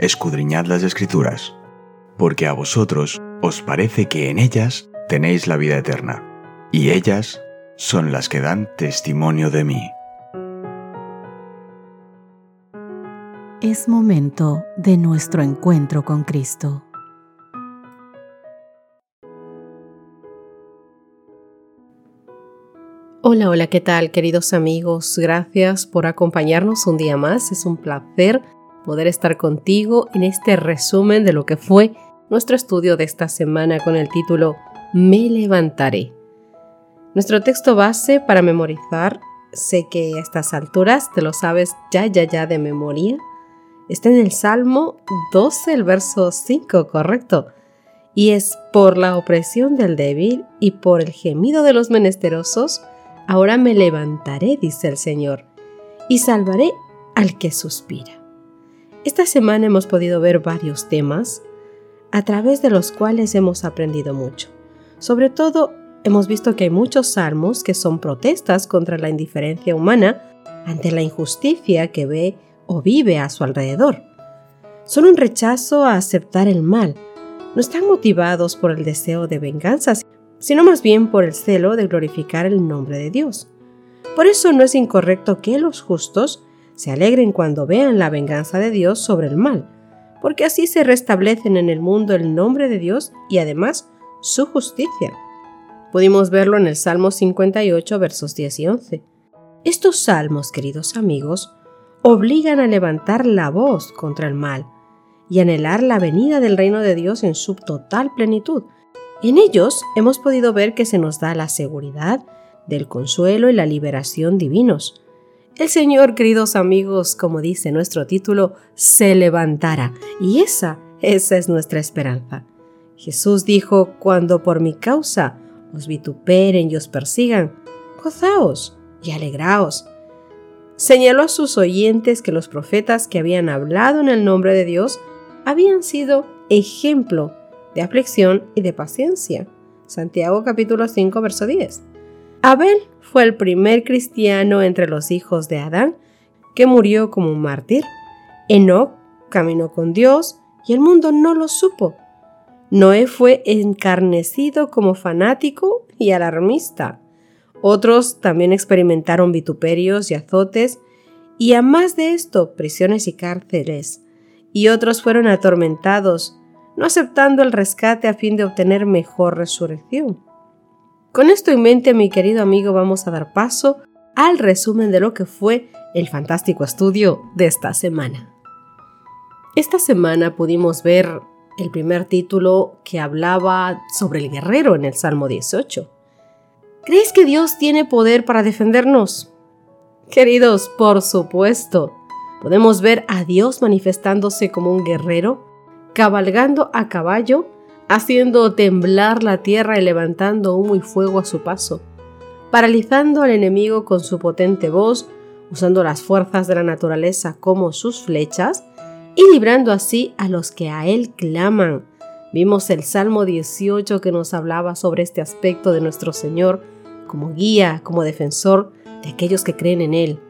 escudriñad las escrituras, porque a vosotros os parece que en ellas tenéis la vida eterna, y ellas son las que dan testimonio de mí. Es momento de nuestro encuentro con Cristo. Hola, hola, ¿qué tal queridos amigos? Gracias por acompañarnos un día más. Es un placer poder estar contigo en este resumen de lo que fue nuestro estudio de esta semana con el título Me levantaré. Nuestro texto base para memorizar, sé que a estas alturas te lo sabes ya, ya, ya de memoria, está en el Salmo 12, el verso 5, correcto. Y es por la opresión del débil y por el gemido de los menesterosos, ahora me levantaré, dice el Señor, y salvaré al que suspira. Esta semana hemos podido ver varios temas a través de los cuales hemos aprendido mucho. Sobre todo, hemos visto que hay muchos salmos que son protestas contra la indiferencia humana ante la injusticia que ve o vive a su alrededor. Son un rechazo a aceptar el mal. No están motivados por el deseo de venganza, sino más bien por el celo de glorificar el nombre de Dios. Por eso no es incorrecto que los justos se alegren cuando vean la venganza de Dios sobre el mal, porque así se restablecen en el mundo el nombre de Dios y además su justicia. Pudimos verlo en el Salmo 58, versos 10 y 11. Estos salmos, queridos amigos, obligan a levantar la voz contra el mal y anhelar la venida del reino de Dios en su total plenitud. En ellos hemos podido ver que se nos da la seguridad del consuelo y la liberación divinos, el Señor, queridos amigos, como dice nuestro título, se levantará. Y esa, esa es nuestra esperanza. Jesús dijo, cuando por mi causa os vituperen y os persigan, gozaos y alegraos. Señaló a sus oyentes que los profetas que habían hablado en el nombre de Dios habían sido ejemplo de aflicción y de paciencia. Santiago capítulo 5, verso 10. Abel fue el primer cristiano entre los hijos de Adán que murió como un mártir. Enoch caminó con Dios y el mundo no lo supo. Noé fue encarnecido como fanático y alarmista. Otros también experimentaron vituperios y azotes, y a más de esto, prisiones y cárceles. Y otros fueron atormentados, no aceptando el rescate a fin de obtener mejor resurrección. Con esto en mente, mi querido amigo, vamos a dar paso al resumen de lo que fue el fantástico estudio de esta semana. Esta semana pudimos ver el primer título que hablaba sobre el guerrero en el Salmo 18. ¿Crees que Dios tiene poder para defendernos? Queridos, por supuesto. Podemos ver a Dios manifestándose como un guerrero, cabalgando a caballo haciendo temblar la tierra y levantando humo y fuego a su paso, paralizando al enemigo con su potente voz, usando las fuerzas de la naturaleza como sus flechas, y librando así a los que a él claman. Vimos el Salmo 18 que nos hablaba sobre este aspecto de nuestro Señor como guía, como defensor de aquellos que creen en él.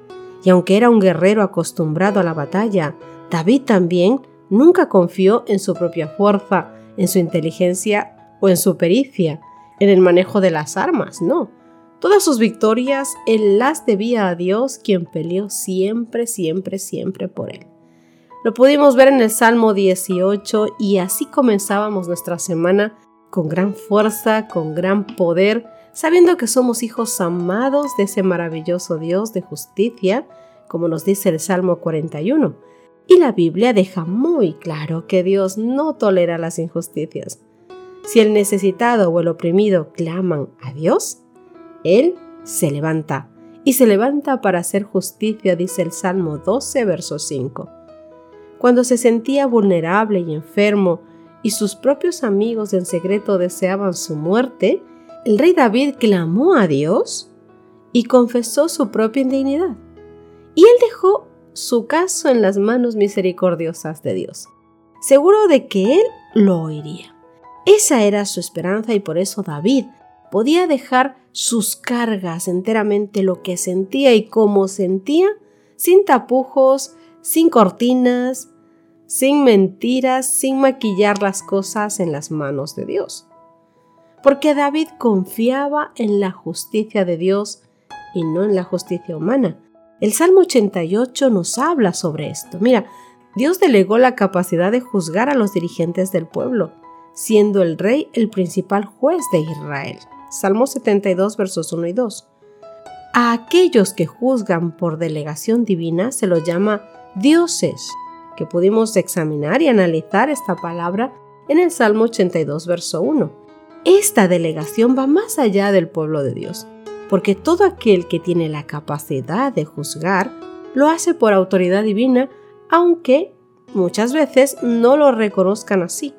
Y aunque era un guerrero acostumbrado a la batalla, David también nunca confió en su propia fuerza, en su inteligencia o en su pericia, en el manejo de las armas, no. Todas sus victorias él las debía a Dios, quien peleó siempre, siempre, siempre por él. Lo pudimos ver en el Salmo 18 y así comenzábamos nuestra semana con gran fuerza, con gran poder, sabiendo que somos hijos amados de ese maravilloso Dios de justicia, como nos dice el Salmo 41 y la Biblia deja muy claro que Dios no tolera las injusticias. Si el necesitado o el oprimido claman a Dios, Él se levanta y se levanta para hacer justicia, dice el Salmo 12, verso 5. Cuando se sentía vulnerable y enfermo y sus propios amigos en secreto deseaban su muerte, el rey David clamó a Dios y confesó su propia indignidad. Y él dejó su caso en las manos misericordiosas de Dios, seguro de que Él lo oiría. Esa era su esperanza y por eso David podía dejar sus cargas enteramente lo que sentía y cómo sentía, sin tapujos, sin cortinas, sin mentiras, sin maquillar las cosas en las manos de Dios. Porque David confiaba en la justicia de Dios y no en la justicia humana. El Salmo 88 nos habla sobre esto. Mira, Dios delegó la capacidad de juzgar a los dirigentes del pueblo, siendo el rey el principal juez de Israel. Salmo 72, versos 1 y 2. A aquellos que juzgan por delegación divina se los llama dioses que pudimos examinar y analizar esta palabra en el Salmo 82, verso 1. Esta delegación va más allá del pueblo de Dios, porque todo aquel que tiene la capacidad de juzgar lo hace por autoridad divina, aunque muchas veces no lo reconozcan así.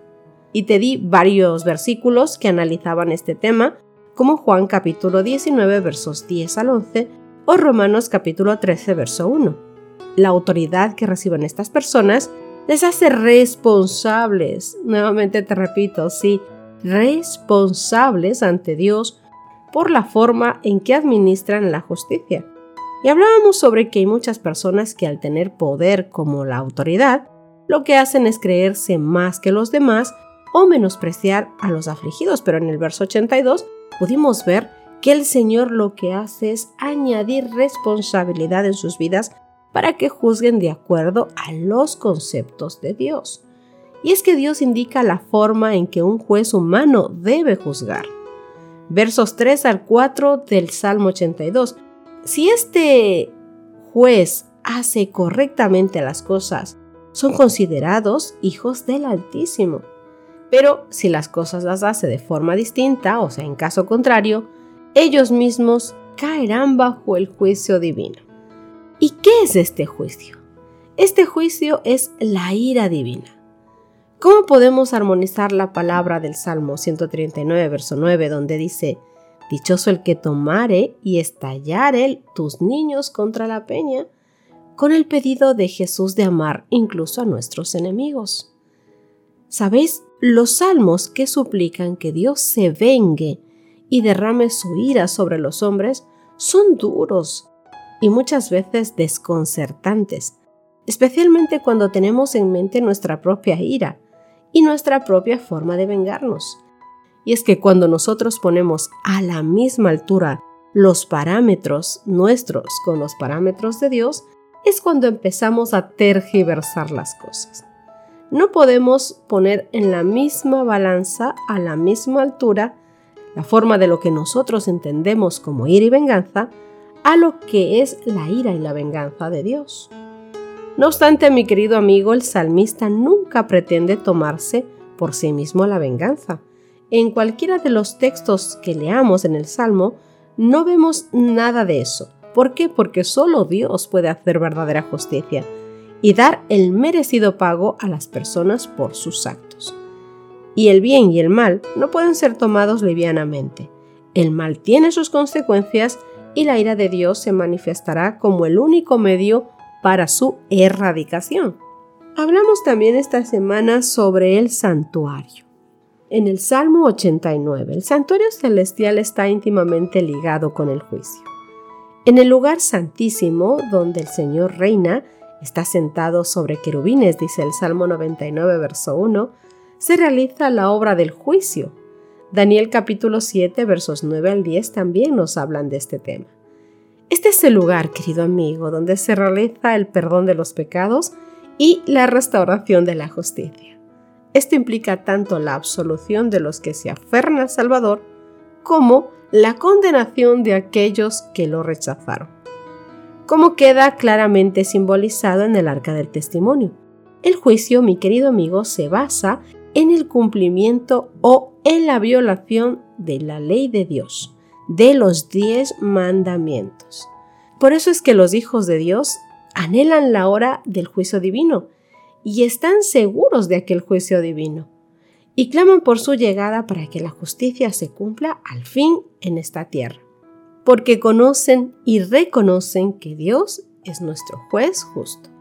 Y te di varios versículos que analizaban este tema, como Juan capítulo 19 versos 10 al 11 o Romanos capítulo 13 verso 1 la autoridad que reciben estas personas les hace responsables, nuevamente te repito, sí, responsables ante Dios por la forma en que administran la justicia. Y hablábamos sobre que hay muchas personas que al tener poder como la autoridad, lo que hacen es creerse más que los demás o menospreciar a los afligidos, pero en el verso 82 pudimos ver que el Señor lo que hace es añadir responsabilidad en sus vidas para que juzguen de acuerdo a los conceptos de Dios. Y es que Dios indica la forma en que un juez humano debe juzgar. Versos 3 al 4 del Salmo 82. Si este juez hace correctamente las cosas, son considerados hijos del Altísimo. Pero si las cosas las hace de forma distinta, o sea, en caso contrario, ellos mismos caerán bajo el juicio divino. ¿Y qué es este juicio? Este juicio es la ira divina. ¿Cómo podemos armonizar la palabra del Salmo 139, verso 9, donde dice, Dichoso el que tomare y estallare tus niños contra la peña, con el pedido de Jesús de amar incluso a nuestros enemigos? ¿Sabéis? Los salmos que suplican que Dios se vengue y derrame su ira sobre los hombres son duros, y muchas veces desconcertantes, especialmente cuando tenemos en mente nuestra propia ira y nuestra propia forma de vengarnos. Y es que cuando nosotros ponemos a la misma altura los parámetros nuestros con los parámetros de Dios, es cuando empezamos a tergiversar las cosas. No podemos poner en la misma balanza, a la misma altura, la forma de lo que nosotros entendemos como ira y venganza a lo que es la ira y la venganza de Dios. No obstante, mi querido amigo, el salmista nunca pretende tomarse por sí mismo la venganza. En cualquiera de los textos que leamos en el Salmo, no vemos nada de eso. ¿Por qué? Porque solo Dios puede hacer verdadera justicia y dar el merecido pago a las personas por sus actos. Y el bien y el mal no pueden ser tomados livianamente. El mal tiene sus consecuencias y la ira de Dios se manifestará como el único medio para su erradicación. Hablamos también esta semana sobre el santuario. En el Salmo 89, el santuario celestial está íntimamente ligado con el juicio. En el lugar santísimo, donde el Señor reina, está sentado sobre querubines, dice el Salmo 99, verso 1, se realiza la obra del juicio, Daniel capítulo 7 versos 9 al 10 también nos hablan de este tema. Este es el lugar, querido amigo, donde se realiza el perdón de los pecados y la restauración de la justicia. Esto implica tanto la absolución de los que se aferran al Salvador como la condenación de aquellos que lo rechazaron. Como queda claramente simbolizado en el arca del testimonio. El juicio, mi querido amigo, se basa en el cumplimiento o en la violación de la ley de Dios, de los diez mandamientos. Por eso es que los hijos de Dios anhelan la hora del juicio divino y están seguros de aquel juicio divino y claman por su llegada para que la justicia se cumpla al fin en esta tierra, porque conocen y reconocen que Dios es nuestro juez justo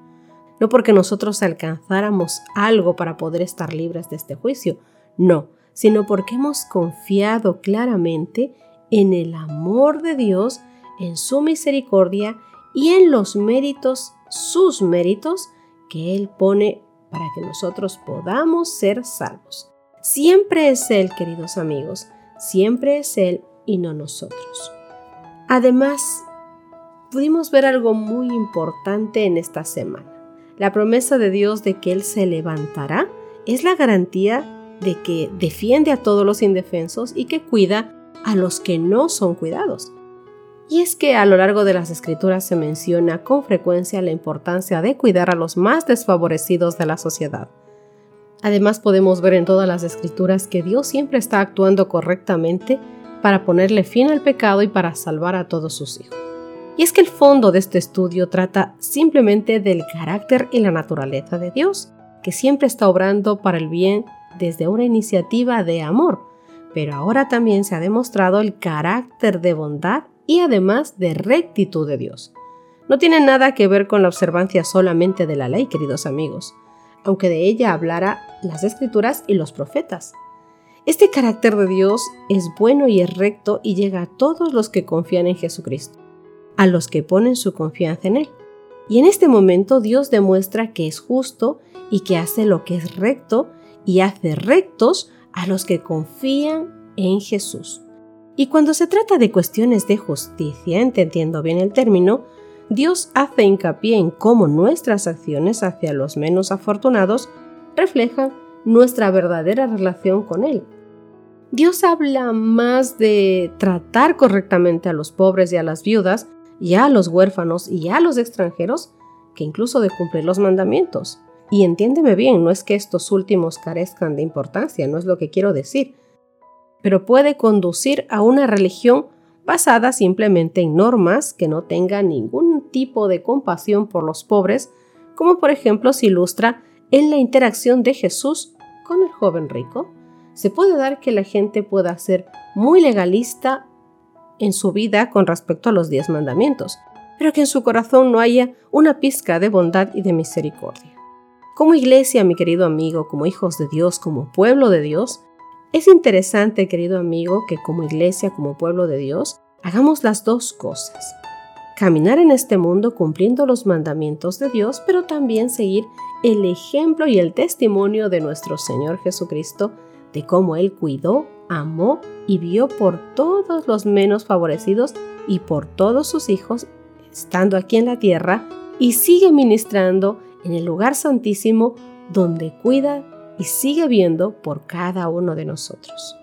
no porque nosotros alcanzáramos algo para poder estar libres de este juicio, no, sino porque hemos confiado claramente en el amor de Dios, en su misericordia y en los méritos, sus méritos, que Él pone para que nosotros podamos ser salvos. Siempre es Él, queridos amigos, siempre es Él y no nosotros. Además, pudimos ver algo muy importante en esta semana. La promesa de Dios de que Él se levantará es la garantía de que defiende a todos los indefensos y que cuida a los que no son cuidados. Y es que a lo largo de las escrituras se menciona con frecuencia la importancia de cuidar a los más desfavorecidos de la sociedad. Además podemos ver en todas las escrituras que Dios siempre está actuando correctamente para ponerle fin al pecado y para salvar a todos sus hijos. Y es que el fondo de este estudio trata simplemente del carácter y la naturaleza de Dios, que siempre está obrando para el bien desde una iniciativa de amor, pero ahora también se ha demostrado el carácter de bondad y además de rectitud de Dios. No tiene nada que ver con la observancia solamente de la ley, queridos amigos, aunque de ella hablara las escrituras y los profetas. Este carácter de Dios es bueno y es recto y llega a todos los que confían en Jesucristo, a los que ponen su confianza en Él. Y en este momento Dios demuestra que es justo y que hace lo que es recto y hace rectos a los que confían en Jesús. Y cuando se trata de cuestiones de justicia, entendiendo bien el término, Dios hace hincapié en cómo nuestras acciones hacia los menos afortunados reflejan nuestra verdadera relación con Él. Dios habla más de tratar correctamente a los pobres y a las viudas, y a los huérfanos y a los extranjeros, que incluso de cumplir los mandamientos. Y entiéndeme bien, no es que estos últimos carezcan de importancia, no es lo que quiero decir, pero puede conducir a una religión basada simplemente en normas que no tengan ningún tipo de compasión por los pobres, como por ejemplo se ilustra en la interacción de Jesús con el joven rico. Se puede dar que la gente pueda ser muy legalista en su vida con respecto a los diez mandamientos, pero que en su corazón no haya una pizca de bondad y de misericordia. Como iglesia, mi querido amigo, como hijos de Dios, como pueblo de Dios, es interesante, querido amigo, que como iglesia, como pueblo de Dios, hagamos las dos cosas. Caminar en este mundo cumpliendo los mandamientos de Dios, pero también seguir el ejemplo y el testimonio de nuestro Señor Jesucristo de cómo Él cuidó, amó y vio por todos los menos favorecidos y por todos sus hijos, estando aquí en la tierra, y sigue ministrando en el lugar santísimo donde cuida y sigue viendo por cada uno de nosotros.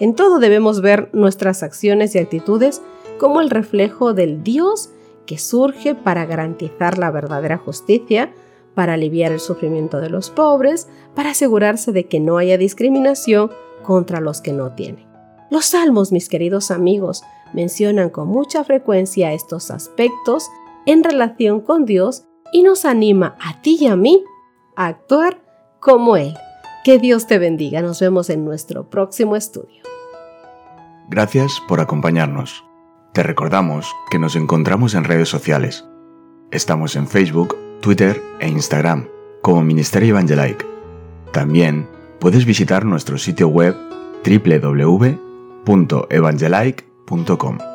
En todo debemos ver nuestras acciones y actitudes como el reflejo del Dios que surge para garantizar la verdadera justicia, para aliviar el sufrimiento de los pobres, para asegurarse de que no haya discriminación contra los que no tienen. Los salmos, mis queridos amigos, mencionan con mucha frecuencia estos aspectos en relación con Dios y nos anima a ti y a mí a actuar como Él. Que Dios te bendiga. Nos vemos en nuestro próximo estudio. Gracias por acompañarnos. Te recordamos que nos encontramos en redes sociales. Estamos en Facebook, Twitter e Instagram como Ministerio Evangelike. También puedes visitar nuestro sitio web www.evangelike.com.